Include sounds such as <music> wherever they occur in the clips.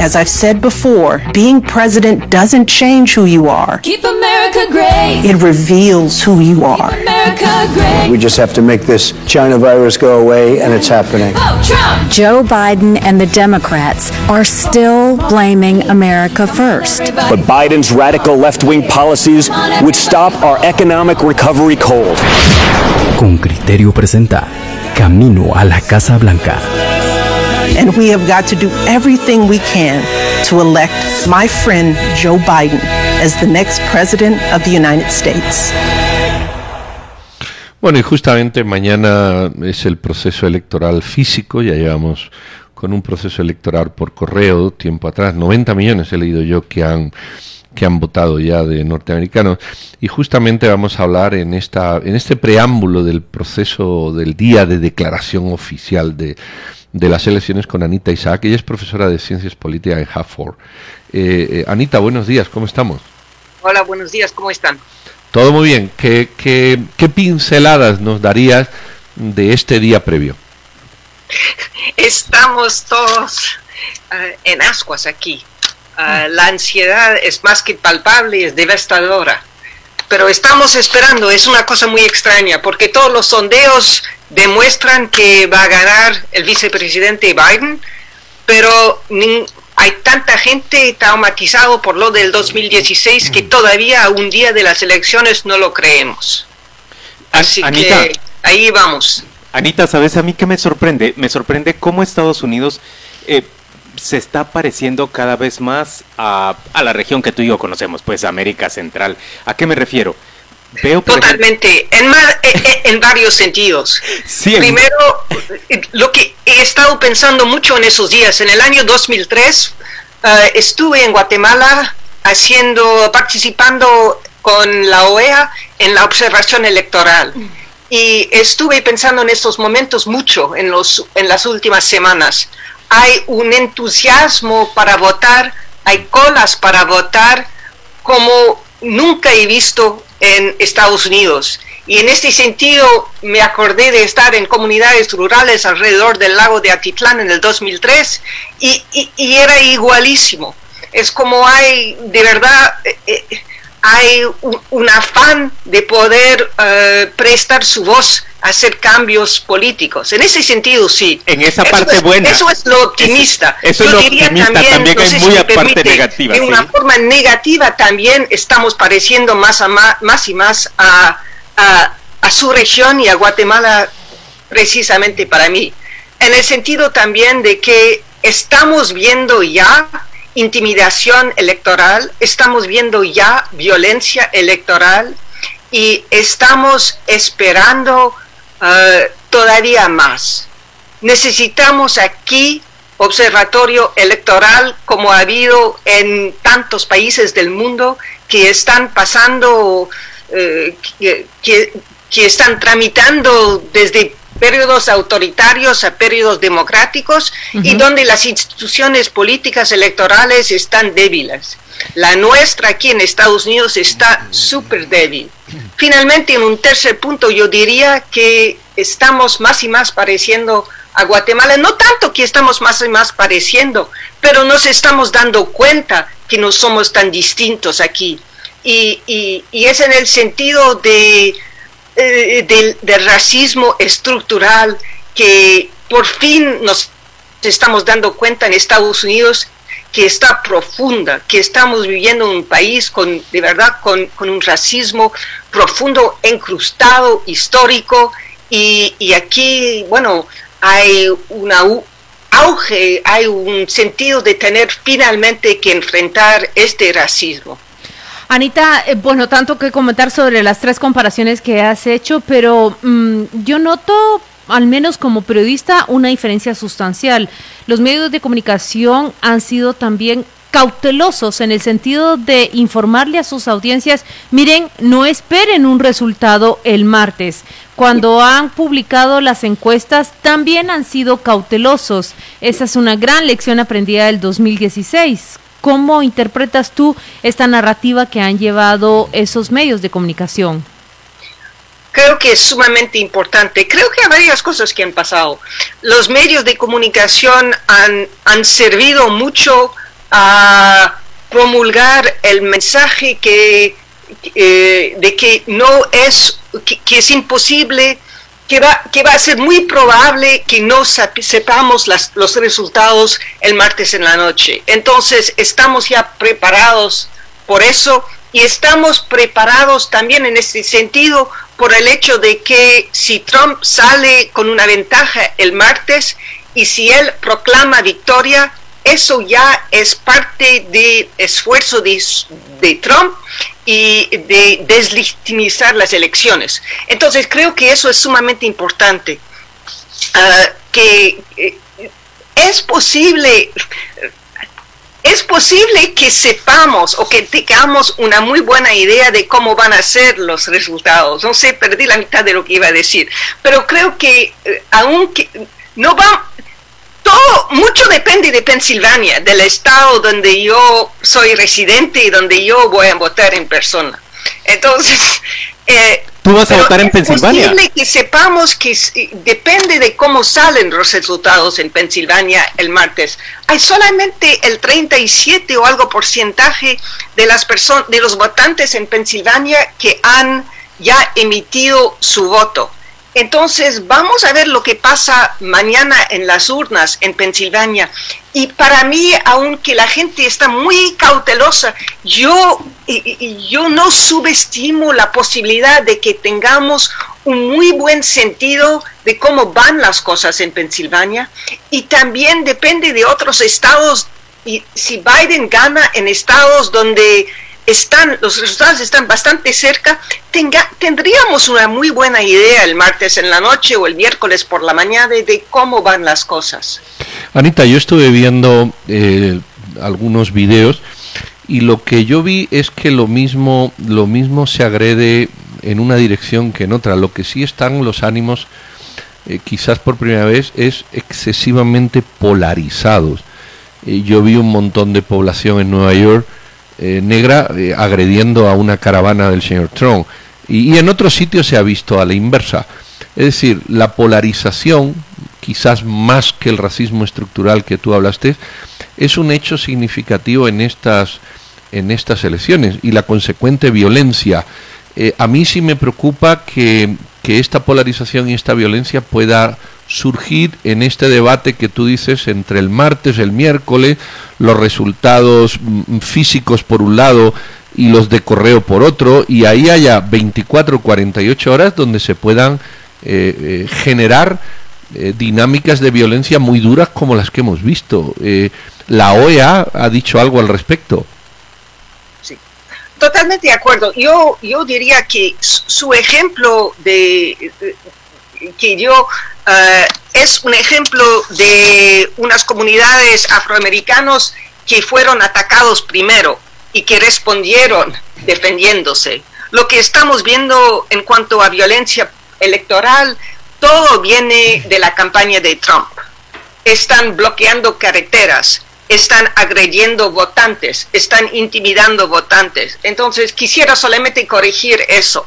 As I've said before, being president doesn't change who you are. Keep America great. It reveals who you are. America great. We just have to make this China virus go away, and it's happening. Oh, Trump. Joe Biden and the Democrats are still blaming America first. But Biden's radical left wing policies would stop our economic recovery cold. Con criterio presenta Camino a la Casa Blanca. And we have got to do everything we can to elect my friend Joe Biden as the next president of the United States. Bueno, y justamente mañana es el proceso electoral físico, ya llevamos con un proceso electoral por correo tiempo atrás, 90 millones he leído yo que han que han votado ya de norteamericanos. Y justamente vamos a hablar en esta en este preámbulo del proceso del día de declaración oficial de, de las elecciones con Anita Isaac. Ella es profesora de Ciencias Políticas en Harvard. Eh, eh, Anita, buenos días, ¿cómo estamos? Hola, buenos días, ¿cómo están? Todo muy bien. ¿Qué, qué, qué pinceladas nos darías de este día previo? <laughs> Estamos todos eh, en ascuas aquí. Uh, la ansiedad es más que palpable, es devastadora. Pero estamos esperando, es una cosa muy extraña, porque todos los sondeos demuestran que va a ganar el vicepresidente Biden, pero hay tanta gente traumatizado por lo del 2016 que todavía a un día de las elecciones no lo creemos. Así Anita. que ahí vamos. Anita, ¿sabes a mí qué me sorprende? Me sorprende cómo Estados Unidos eh, se está pareciendo cada vez más a, a la región que tú y yo conocemos, pues América Central. ¿A qué me refiero? Veo, por ejemplo- Totalmente, en, ma- eh, eh, en varios sentidos. Sí, Primero, lo que he estado pensando mucho en esos días, en el año 2003 eh, estuve en Guatemala haciendo, participando con la OEA en la observación electoral. Y estuve pensando en estos momentos mucho en, los, en las últimas semanas. Hay un entusiasmo para votar, hay colas para votar como nunca he visto en Estados Unidos. Y en este sentido me acordé de estar en comunidades rurales alrededor del lago de Atitlán en el 2003 y, y- era igualísimo. Es como hay, de verdad, eh, eh, hay un, afán de poder eh, prestar su voz hacer cambios políticos. En ese sentido, sí. En esa Eso parte es- buena. Eso es lo optimista. Eso- eso es Yo lo diría optimista, también no hay sé muy si permite, negativa, En sí. una forma negativa también estamos pareciendo más, a ma- más y más a, a- a su región y a Guatemala precisamente para mí. En el sentido también de que estamos viendo ya intimidación electoral, estamos viendo ya violencia electoral y estamos esperando eh, todavía más. Necesitamos aquí observatorio electoral como ha habido en tantos países del mundo que están pasando, eh, que, que- que están tramitando desde periodos autoritarios a periodos democráticos y donde las instituciones políticas electorales están débiles. La nuestra aquí en Estados Unidos está súper débil. Finalmente, en un tercer punto, yo diría que estamos más y más pareciendo a Guatemala, no tanto que estamos más y más pareciendo, pero nos estamos dando cuenta que no somos tan distintos aquí. Y, y- y es en el sentido de, eh, del, del racismo estructural que por fin nos estamos dando cuenta en Estados Unidos que está profunda, que estamos viviendo en un país con, de verdad, con, un racismo profundo, incrustado, histórico, y, aquí, bueno, hay una u- auge, hay un sentido de tener finalmente que enfrentar este racismo. Anita, eh, bueno, tanto que comentar sobre las tres comparaciones que has hecho, pero mm, yo noto, al menos como periodista, una diferencia sustancial. Los medios de comunicación han sido también cautelosos en el sentido de informarle a sus audiencias, miren, no esperen un resultado el martes. Cuando han publicado las encuestas, también han sido cautelosos. Esa es una gran lección aprendida del 2016. ¿Cómo interpretas tú esta narrativa que han llevado esos medios de comunicación? creo que es sumamente importante. Creo que hay varias cosas que han pasado. Los medios de comunicación han, han servido mucho a promulgar el mensaje que, eh, de que no es, que, que es imposible que va, que va a ser muy probable que no sepamos las, los resultados el martes en la noche. Entonces, estamos ya preparados por eso y estamos preparados también en este sentido por el hecho de que si Trump sale con una ventaja el martes y si él proclama victoria, eso ya es parte del esfuerzo de, de Trump y de deslegitimizar las elecciones. Entonces creo que eso es sumamente importante. Ah, que eh, es posible es posible que sepamos o que tengamos una muy buena idea de cómo van a ser los resultados. No sé, perdí la mitad de lo que iba a decir, pero creo que eh, aunque no va, todo, mucho depende de Pensilvania, del estado donde yo soy residente y donde yo voy a votar en persona. Entonces, <laughs> eh, ¿Tú vas a votar en Pensilvania? Es posible que sepamos que depende de cómo salen los resultados en Pensilvania el martes. Hay solamente el 37 o algo porcentaje de las personas, de los votantes en Pensilvania que han ya emitido su voto. Entonces, vamos a ver lo que pasa mañana en las urnas en Pensilvania. Y para mí, aunque la gente está muy cautelosa, yo, yo no subestimo la posibilidad de que tengamos un muy buen sentido de cómo van las cosas en Pensilvania. Y también depende de otros estados. Y si Biden gana en estados donde están, los resultados están bastante cerca, tenga, tendríamos una muy buena idea el martes en la noche o el miércoles por la mañana de, cómo van las cosas. Anita, yo estuve viendo eh, algunos videos y lo que yo vi es que lo mismo, lo mismo se agrede en una dirección que en otra. Lo que sí están los ánimos, eh, quizás por primera vez, es excesivamente polarizados. Eh, yo vi un montón de población en Nueva York eh, negra eh, agrediendo a una caravana del señor Trump. Y, en otros sitios se ha visto a la inversa. Es decir, la polarización, quizás más que el racismo estructural que tú hablaste, es un hecho significativo en estas, en estas elecciones y la consecuente violencia. Eh, a mí sí me preocupa que, que esta polarización y esta violencia pueda surgir en este debate que tú dices entre el martes, el miércoles, los resultados mm, físicos por un lado y los de correo por otro, y ahí haya 24 48 horas donde se puedan eh, eh, generar eh, dinámicas de violencia muy duras como las que hemos visto. la OEA ha dicho algo al respecto. Sí, totalmente de acuerdo. Yo, yo diría que su ejemplo de que yo eh, es un ejemplo de unas comunidades afroamericanos que fueron atacados primero y que respondieron defendiéndose. Lo que estamos viendo en cuanto a violencia electoral, todo viene de la campaña de Trump. Están bloqueando carreteras, están agrediendo votantes, están intimidando votantes. Entonces, quisiera solamente corregir eso.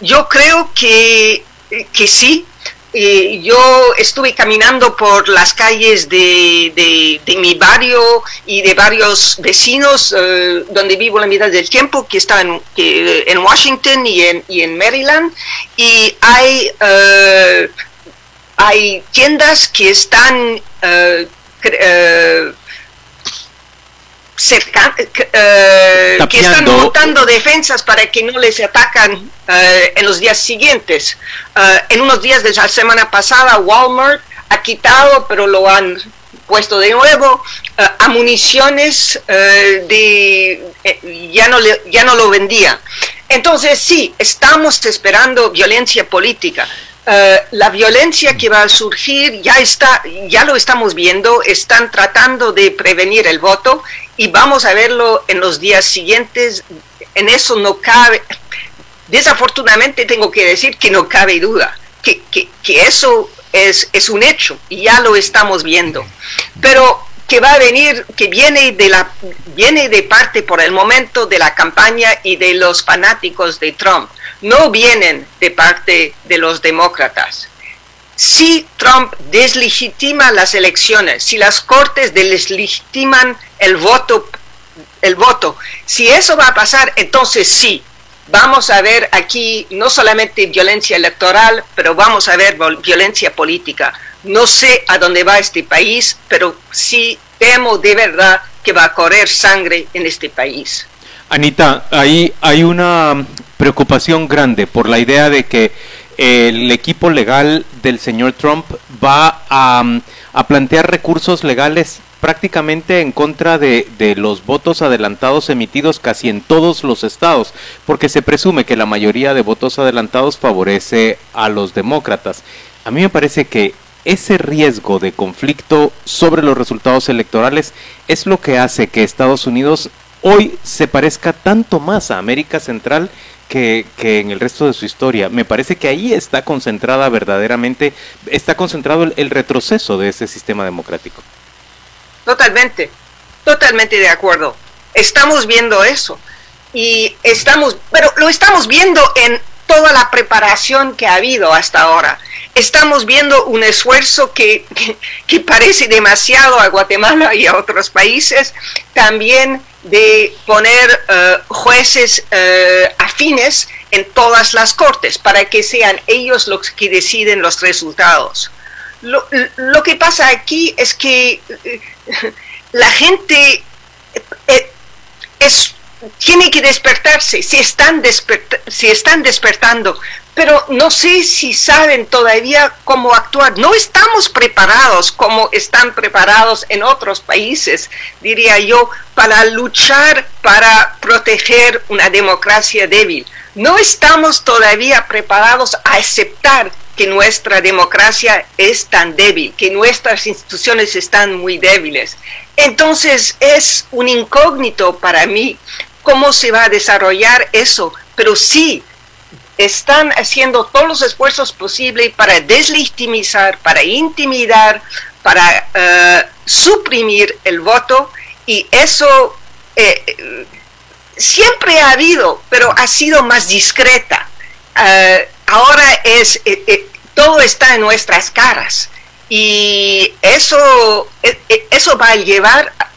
Yo creo que, que sí, yo estuve caminando por las calles de, de, mi barrio y de varios vecinos eh, donde vivo la mitad del tiempo, que están en, Washington y en, y en, Maryland, y hay, eh, hay tiendas que están uh, cerca, eh, que están montando defensas para que no les atacan eh, en los días siguientes. Eh, en unos días de la semana pasada, Walmart ha quitado, pero lo han puesto de nuevo, a municiones de ya no ya no lo vendía. Entonces sí, estamos esperando violencia política. La violencia que va a surgir ya está, ya lo estamos viendo, están tratando de prevenir el voto y vamos a verlo en los días siguientes. En eso no cabe, desafortunadamente tengo que decir que no cabe duda, que, eso es, es un hecho y ya lo estamos viendo. Pero que va a venir, que viene de la, viene de parte por el momento de la campaña y de los fanáticos de Trump, no vienen de parte de los demócratas. si Trump deslegitima las elecciones, si las cortes deslegitiman el voto, el voto, si eso va a pasar, entonces sí, vamos a ver aquí no solamente violencia electoral, pero vamos a ver violencia política. No sé a dónde va este país, pero sí temo de verdad que va a correr sangre en este país. Anita, hay una preocupación grande por la idea de que el equipo legal del señor Trump va a, a plantear recursos legales prácticamente en contra de, de, los votos adelantados emitidos casi en todos los estados, porque se presume que la mayoría de votos adelantados favorece a los demócratas. A mí me parece que ese riesgo de conflicto sobre los resultados electorales es lo que hace que Estados Unidos hoy se parezca tanto más a América Central que, que, en el resto de su historia. Me parece que ahí está concentrada verdaderamente, está concentrado el, el, retroceso de ese sistema democrático. Totalmente, totalmente de acuerdo. Estamos viendo eso. Y estamos, pero lo estamos viendo en toda la preparación que ha habido hasta ahora. Estamos viendo un esfuerzo que, que, parece demasiado a Guatemala y a otros países, también de poner uh, jueces uh, afines en todas las cortes para que sean ellos los que deciden los resultados. Lo, lo que pasa aquí es que uh, la gente eh, es, tiene que despertarse, si están, desperta si están despertando, pero no sé si saben todavía cómo actuar. No estamos preparados como están preparados en otros países, diría yo, para luchar, para proteger una democracia débil. No estamos todavía preparados a aceptar que nuestra democracia es tan débil, que nuestras instituciones están muy débiles. Entonces es un incógnito para mí cómo se va a desarrollar eso, pero sí están haciendo todos los esfuerzos posibles para deslegitimizar, para intimidar, para uh, suprimir el voto y eso eh, siempre ha habido, pero ha sido más discreta. Uh, ahora es eh, eh, todo está en nuestras caras y eso eso va a llevar a,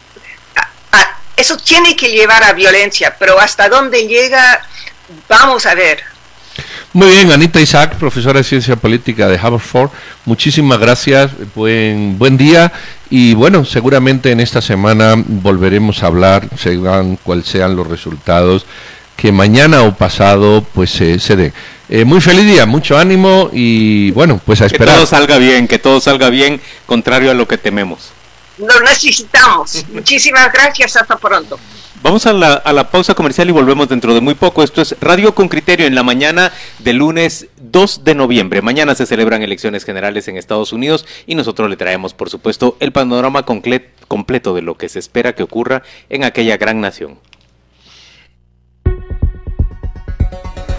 eso tiene que llevar a violencia, pero hasta dónde llega vamos a ver. Muy bien, Anita Isaac, profesora de Ciencia Política de Haverford, muchísimas gracias, buen, buen día y bueno, seguramente en esta semana volveremos a hablar, sean cuáles sean los resultados que mañana o pasado pues se, se den. Eh, muy feliz día, mucho ánimo y bueno, pues a esperar. Que todo salga bien, que todo salga bien, contrario a lo que tememos. Lo necesitamos. <laughs> Muchísimas gracias, hasta pronto. Vamos a la, a la, pausa comercial y volvemos dentro de muy poco. Esto es Radio con Criterio en la mañana del lunes 2 de noviembre. Mañana se celebran elecciones generales en Estados Unidos y nosotros le traemos, por supuesto, el panorama completo de lo que se espera que ocurra en aquella gran nación.